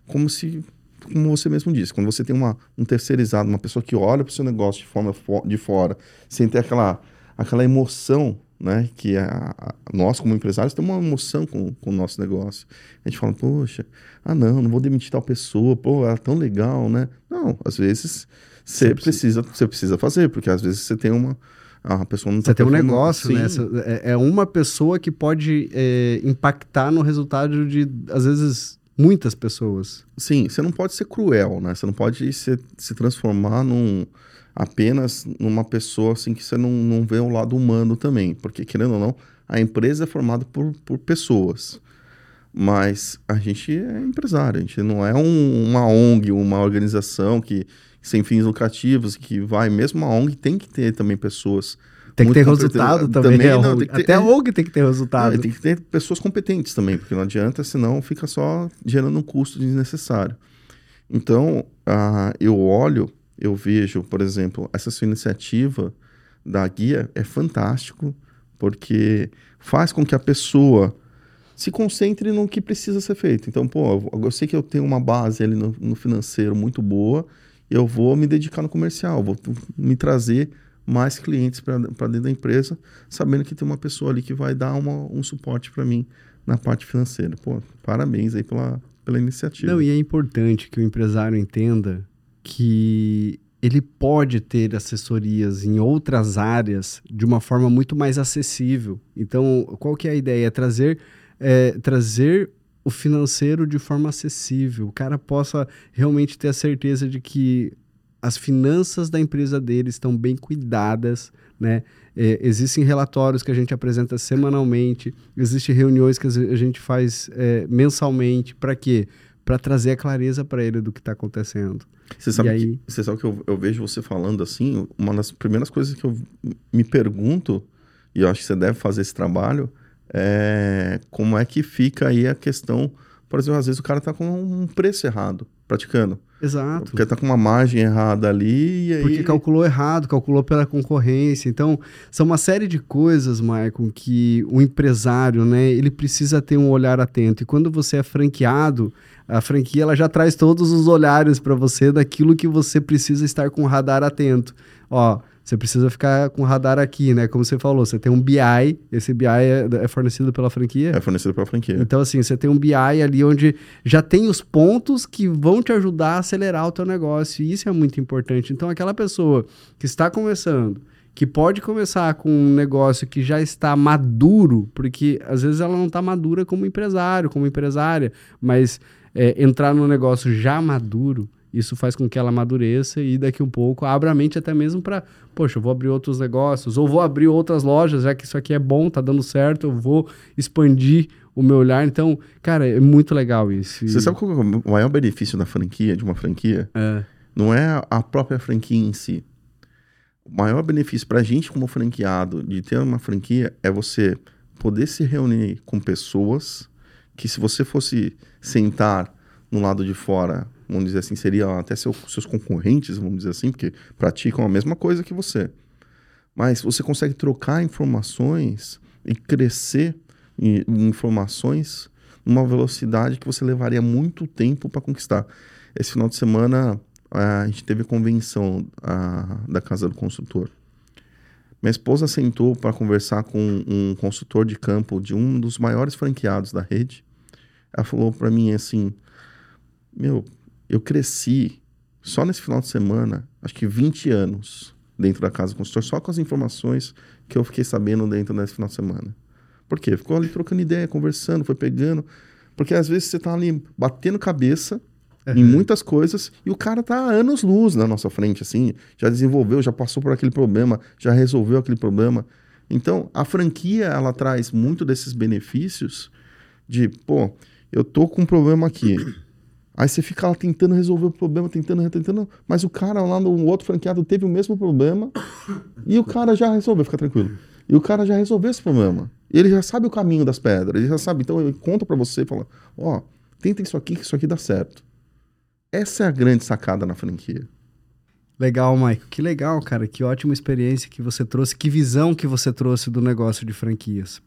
[SPEAKER 1] como se, como você mesmo disse, quando você tem uma, um terceirizado, uma pessoa que olha para o seu negócio de forma de fora, sem ter aquela, aquela emoção né? Que a, a, nós, como empresários, temos uma emoção com, com o nosso negócio. A gente fala, poxa, ah, não, não vou demitir tal pessoa, pô, ela é tão legal, né? Não, às vezes você precisa, você precisa fazer, porque às vezes você tem uma. A pessoa não
[SPEAKER 2] tá Você tem um negócio, né? É, é uma pessoa que pode é, impactar no resultado de, às vezes, muitas pessoas.
[SPEAKER 1] Sim, você não pode ser cruel, né? Você não pode se, se transformar num apenas numa pessoa assim que você não, não vê o lado humano também, porque querendo ou não, a empresa é formada por, por pessoas. Mas a gente é empresário, a gente não é um, uma ONG, uma organização que sem fins lucrativos, que vai, mesmo uma ONG tem que ter também pessoas
[SPEAKER 2] tem que ter resultado também. também não, ter, Até a ONG tem que ter resultado.
[SPEAKER 1] Não, tem que ter pessoas competentes também, porque não adianta, senão fica só gerando um custo desnecessário. Então, uh, eu olho eu vejo, por exemplo, essa sua iniciativa da guia é fantástico, porque faz com que a pessoa se concentre no que precisa ser feito. Então, pô, eu sei que eu tenho uma base ali no, no financeiro muito boa, eu vou me dedicar no comercial, vou me trazer mais clientes para dentro da empresa, sabendo que tem uma pessoa ali que vai dar uma, um suporte para mim na parte financeira. Pô, parabéns aí pela, pela iniciativa.
[SPEAKER 2] Não, e é importante que o empresário entenda que ele pode ter assessorias em outras áreas de uma forma muito mais acessível. Então, qual que é a ideia? É trazer, é, trazer o financeiro de forma acessível. O cara possa realmente ter a certeza de que as finanças da empresa dele estão bem cuidadas, né? É, existem relatórios que a gente apresenta semanalmente, existem reuniões que a gente faz é, mensalmente. Para quê? Para trazer a clareza para ele do que está acontecendo.
[SPEAKER 1] Você sabe, aí... que, você sabe que eu, eu, vejo você falando assim, uma das primeiras coisas que eu me pergunto, e eu acho que você deve fazer esse trabalho, é como é que fica aí a questão, por exemplo, às vezes o cara está com um preço errado praticando.
[SPEAKER 2] Exato.
[SPEAKER 1] Porque tá com uma margem errada ali e aí...
[SPEAKER 2] Porque calculou errado, calculou pela concorrência. Então, são uma série de coisas, Maicon, que o empresário, né, ele precisa ter um olhar atento. E quando você é franqueado, a franquia ela já traz todos os olhares para você daquilo que você precisa estar com o radar atento. Ó, você precisa ficar com o radar aqui, né? Como você falou, você tem um BI, esse BI é, é, fornecido pela franquia?
[SPEAKER 1] É fornecido pela franquia.
[SPEAKER 2] Então, assim, você tem um BI ali onde já tem os pontos que vão te ajudar a acelerar o teu negócio, e isso é muito importante. Então, aquela pessoa que está começando, que pode começar com um negócio que já está maduro, porque às vezes ela não está madura como empresário, como empresária, mas é, entrar no negócio já maduro, isso faz com que ela amadureça e daqui um pouco abra a mente até mesmo para, poxa, eu vou abrir outros negócios, ou vou abrir outras lojas, já que isso aqui é bom, tá dando certo, eu vou expandir o meu olhar. Então, cara, é muito legal isso.
[SPEAKER 1] Você sabe qual é o maior benefício da franquia, de uma franquia?
[SPEAKER 2] É.
[SPEAKER 1] Não é a própria franquia em si. O maior benefício para a gente como franqueado de ter uma franquia é você poder se reunir com pessoas que se você fosse sentar no lado de fora vamos dizer assim, seriam até seu, seus concorrentes, vamos dizer assim, porque praticam a mesma coisa que você. Mas você consegue trocar informações e crescer em, em informações numa velocidade que você levaria muito tempo para conquistar. Esse final de semana a gente teve a convenção a, da Casa do Construtor. Minha esposa sentou para conversar com um consultor de campo de um dos maiores franqueados da rede. Ela falou para mim assim: Meu, eu cresci só nesse final de semana, acho que 20 anos dentro da casa do consultor, só com as informações que eu fiquei sabendo dentro desse final de semana. Por quê? Ficou ali trocando ideia, conversando, foi pegando. Porque às vezes você tá ali batendo cabeça uhum. em muitas coisas e o cara tá há anos luz na nossa frente, assim, já desenvolveu, já passou por aquele problema, já resolveu aquele problema. Então, a franquia, ela traz muito desses benefícios de, pô, eu tô com um problema aqui. Aí você fica lá tentando resolver o problema, tentando, tentando, mas o cara lá no outro franqueado teve o mesmo problema e o cara já resolveu, fica tranquilo. E o cara já resolveu esse problema. Ele já sabe o caminho das pedras, ele já sabe. Então ele conta para você e fala: Ó, oh, tenta isso aqui, que isso aqui dá certo. Essa é a grande sacada na franquia.
[SPEAKER 2] Legal, Maico. Que legal, cara. Que ótima experiência que você trouxe, que visão que você trouxe do negócio de franquias.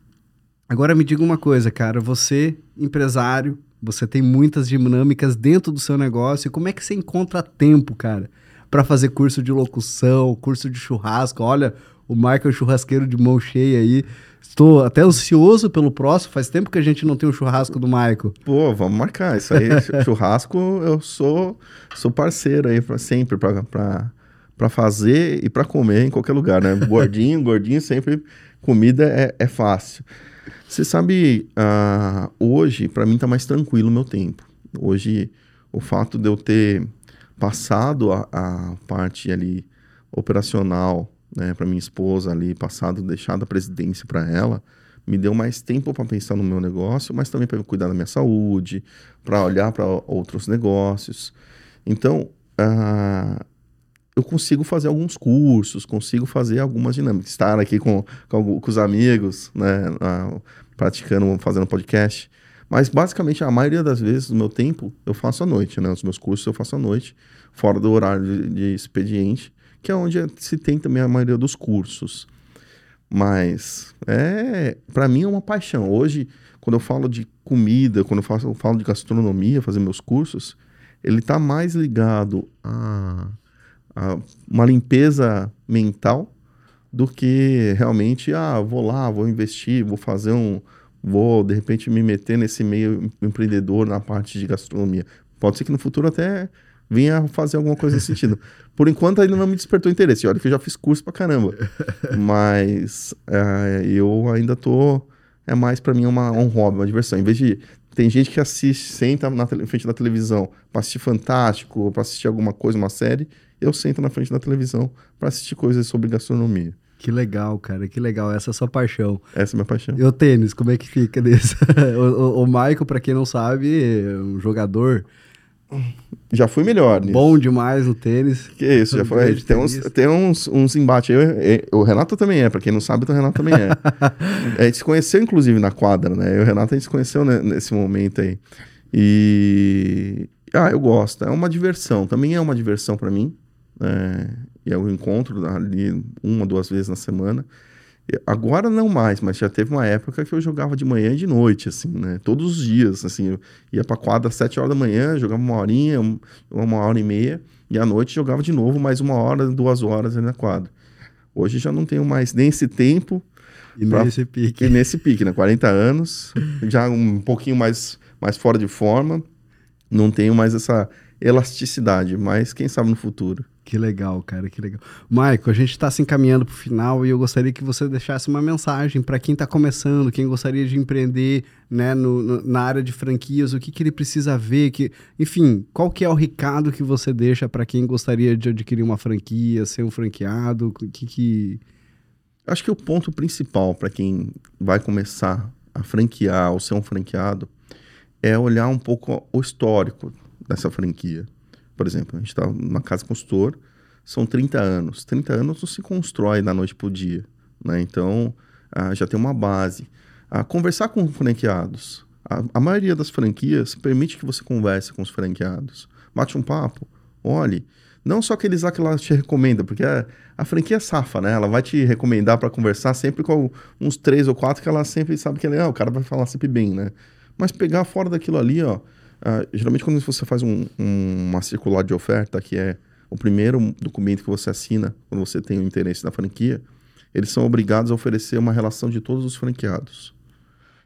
[SPEAKER 2] Agora me diga uma coisa, cara. Você, empresário, você tem muitas dinâmicas dentro do seu negócio. Como é que você encontra tempo, cara, para fazer curso de locução, curso de churrasco? Olha, o Michael churrasqueiro de mão cheia aí. Estou até ansioso pelo próximo. Faz tempo que a gente não tem um churrasco do Michael.
[SPEAKER 1] Pô, vamos marcar isso aí. churrasco, eu sou sou parceiro aí para sempre para para fazer e para comer em qualquer lugar, né? Gordinho, gordinho sempre comida é, é fácil. Você sabe, uh, hoje, para mim, tá mais tranquilo o meu tempo. Hoje, o fato de eu ter passado a, a parte ali operacional, né, para minha esposa ali, passado, deixado a presidência para ela, me deu mais tempo para pensar no meu negócio, mas também para cuidar da minha saúde, para olhar para outros negócios. Então, uh, eu consigo fazer alguns cursos, consigo fazer algumas dinâmicas. Estar aqui com, com, com os amigos, né, praticando, fazendo podcast. Mas basicamente a maioria das vezes, no meu tempo, eu faço à noite, né? Os meus cursos eu faço à noite, fora do horário de, de expediente, que é onde se tem também a maioria dos cursos. Mas é, para mim é uma paixão. Hoje, quando eu falo de comida, quando eu, faço, eu falo de gastronomia, fazer meus cursos, ele está mais ligado a uma limpeza mental do que realmente, ah, vou lá, vou investir, vou fazer um, vou de repente me meter nesse meio empreendedor na parte de gastronomia. Pode ser que no futuro até venha fazer alguma coisa nesse sentido. Por enquanto ainda não me despertou interesse. Olha que eu já fiz curso pra caramba. Mas é, eu ainda tô. É mais para mim uma, um hobby, uma diversão. Em vez de. Tem gente que assiste, senta na frente da televisão pra assistir Fantástico, pra assistir alguma coisa, uma série. Eu sento na frente da televisão para assistir coisas sobre gastronomia.
[SPEAKER 2] Que legal, cara, que legal. Essa é a sua paixão.
[SPEAKER 1] Essa é a minha paixão.
[SPEAKER 2] E o tênis, como é que fica nisso? o, o, o Michael, para quem não sabe, é um jogador
[SPEAKER 1] já fui melhor
[SPEAKER 2] nisso. Bom demais no tênis.
[SPEAKER 1] Que isso, já foi. Tem, uns, tem uns, uns embates. Eu, eu, o Renato também é, pra quem não sabe, o Renato também é. a gente se conheceu, inclusive, na quadra, né? Eu e o Renato a gente se conheceu nesse momento aí. E. Ah, eu gosto. É uma diversão. Também é uma diversão para mim. É, e eu encontro ali uma, duas vezes na semana. Agora não mais, mas já teve uma época que eu jogava de manhã e de noite, assim, né? Todos os dias, assim. Eu ia pra quadra às sete horas da manhã, jogava uma horinha, uma hora e meia, e à noite jogava de novo mais uma hora, duas horas ali na quadra. Hoje já não tenho mais nem esse tempo.
[SPEAKER 2] E pra... nesse pique.
[SPEAKER 1] E nesse pique, né? 40 anos, já um pouquinho mais, mais fora de forma, não tenho mais essa elasticidade, mas quem sabe no futuro.
[SPEAKER 2] Que legal, cara, que legal. Maico, a gente está se encaminhando para o final e eu gostaria que você deixasse uma mensagem para quem está começando, quem gostaria de empreender né, no, no, na área de franquias, o que, que ele precisa ver, que, enfim, qual que é o recado que você deixa para quem gostaria de adquirir uma franquia, ser um franqueado, o que que...
[SPEAKER 1] Acho que o ponto principal para quem vai começar a franquear ou ser um franqueado é olhar um pouco o histórico dessa franquia por exemplo, a gente está numa casa consultor, são 30 anos. 30 anos não se constrói da noite para o dia. Né? Então, ah, já tem uma base. Ah, conversar com franqueados. A, a, maioria das franquias permite que você converse com os franqueados. Bate um papo, olhe. Não só aqueles lá que ela te recomenda, porque a, a franquia é safa, né? Ela vai te recomendar para conversar sempre com uns três ou quatro que ela sempre sabe que ela, ah, o cara vai falar sempre bem, né? Mas pegar fora daquilo ali, ó, Uh, geralmente, quando você faz um, um, uma circular de oferta, que é o primeiro documento que você assina quando você tem o interesse na franquia, eles são obrigados a oferecer uma relação de todos os franqueados.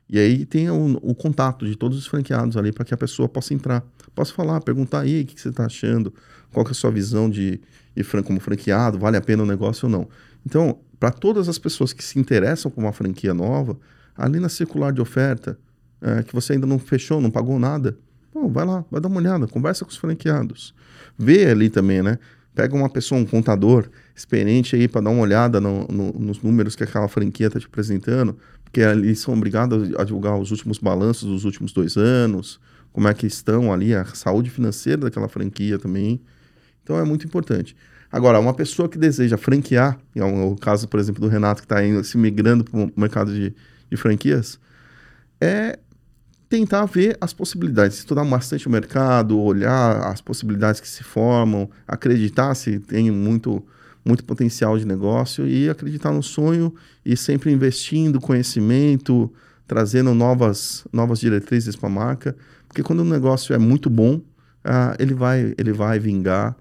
[SPEAKER 1] E aí tem o, o contato de todos os franqueados ali para que a pessoa possa entrar, possa falar, perguntar aí o que, que você está achando, qual é a sua visão de, de fran como franqueado, vale a pena o negócio ou não. Então, para todas as pessoas que se interessam por uma franquia nova, ali na circular de oferta, é, que você ainda não fechou, não pagou nada, Pô, vai lá, vai dar uma olhada, conversa com os franqueados. Vê ali também, né? Pega uma pessoa, um contador experiente aí para dar uma olhada no, no, nos números que aquela franquia está te apresentando, porque eles são obrigados a divulgar os últimos balanços dos últimos dois anos, como é que estão ali, a saúde financeira daquela franquia também. Então é muito importante. Agora, uma pessoa que deseja franquear, é o caso, por exemplo, do Renato, que está se migrando para o mercado de, de franquias, é tentar ver as possibilidades, estudar bastante o mercado, olhar as possibilidades que se formam, acreditar se tem muito muito potencial de negócio e acreditar no sonho e sempre investindo conhecimento, trazendo novas novas diretrizes para a marca, porque quando o negócio é muito bom, uh, ele vai ele vai vingar.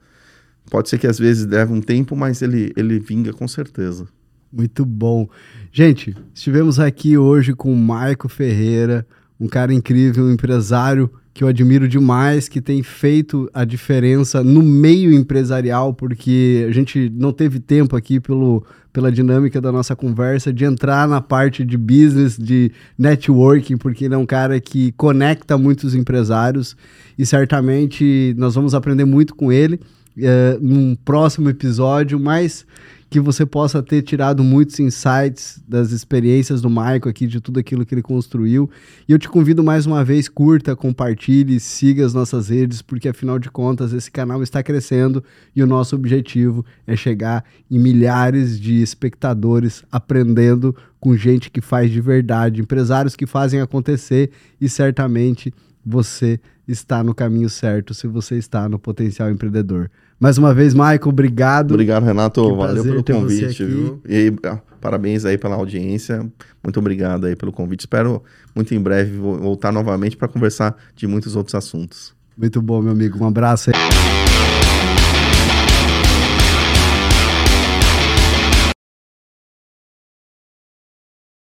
[SPEAKER 1] Pode ser que às vezes leve um tempo, mas ele ele vinga com certeza.
[SPEAKER 2] Muito bom. Gente, estivemos aqui hoje com o Marco Ferreira, um cara incrível, um empresário que eu admiro demais, que tem feito a diferença no meio empresarial, porque a gente não teve tempo aqui pelo, pela dinâmica da nossa conversa de entrar na parte de business, de networking, porque ele é um cara que conecta muitos empresários e certamente nós vamos aprender muito com ele é, num próximo episódio, mas que você possa ter tirado muitos insights das experiências do Maico aqui, de tudo aquilo que ele construiu. E eu te convido mais uma vez, curta, compartilhe, siga as nossas redes, porque afinal de contas esse canal está crescendo e o nosso objetivo é chegar em milhares de espectadores aprendendo com gente que faz de verdade, empresários que fazem acontecer e certamente você está no caminho certo se você está no potencial empreendedor. Mais uma vez, Michael, obrigado.
[SPEAKER 1] Obrigado, Renato. Valeu pelo convite, viu? E ah, parabéns aí pela audiência. Muito obrigado aí pelo convite. Espero muito em breve voltar novamente para conversar de muitos outros assuntos.
[SPEAKER 2] Muito bom, meu amigo. Um abraço aí.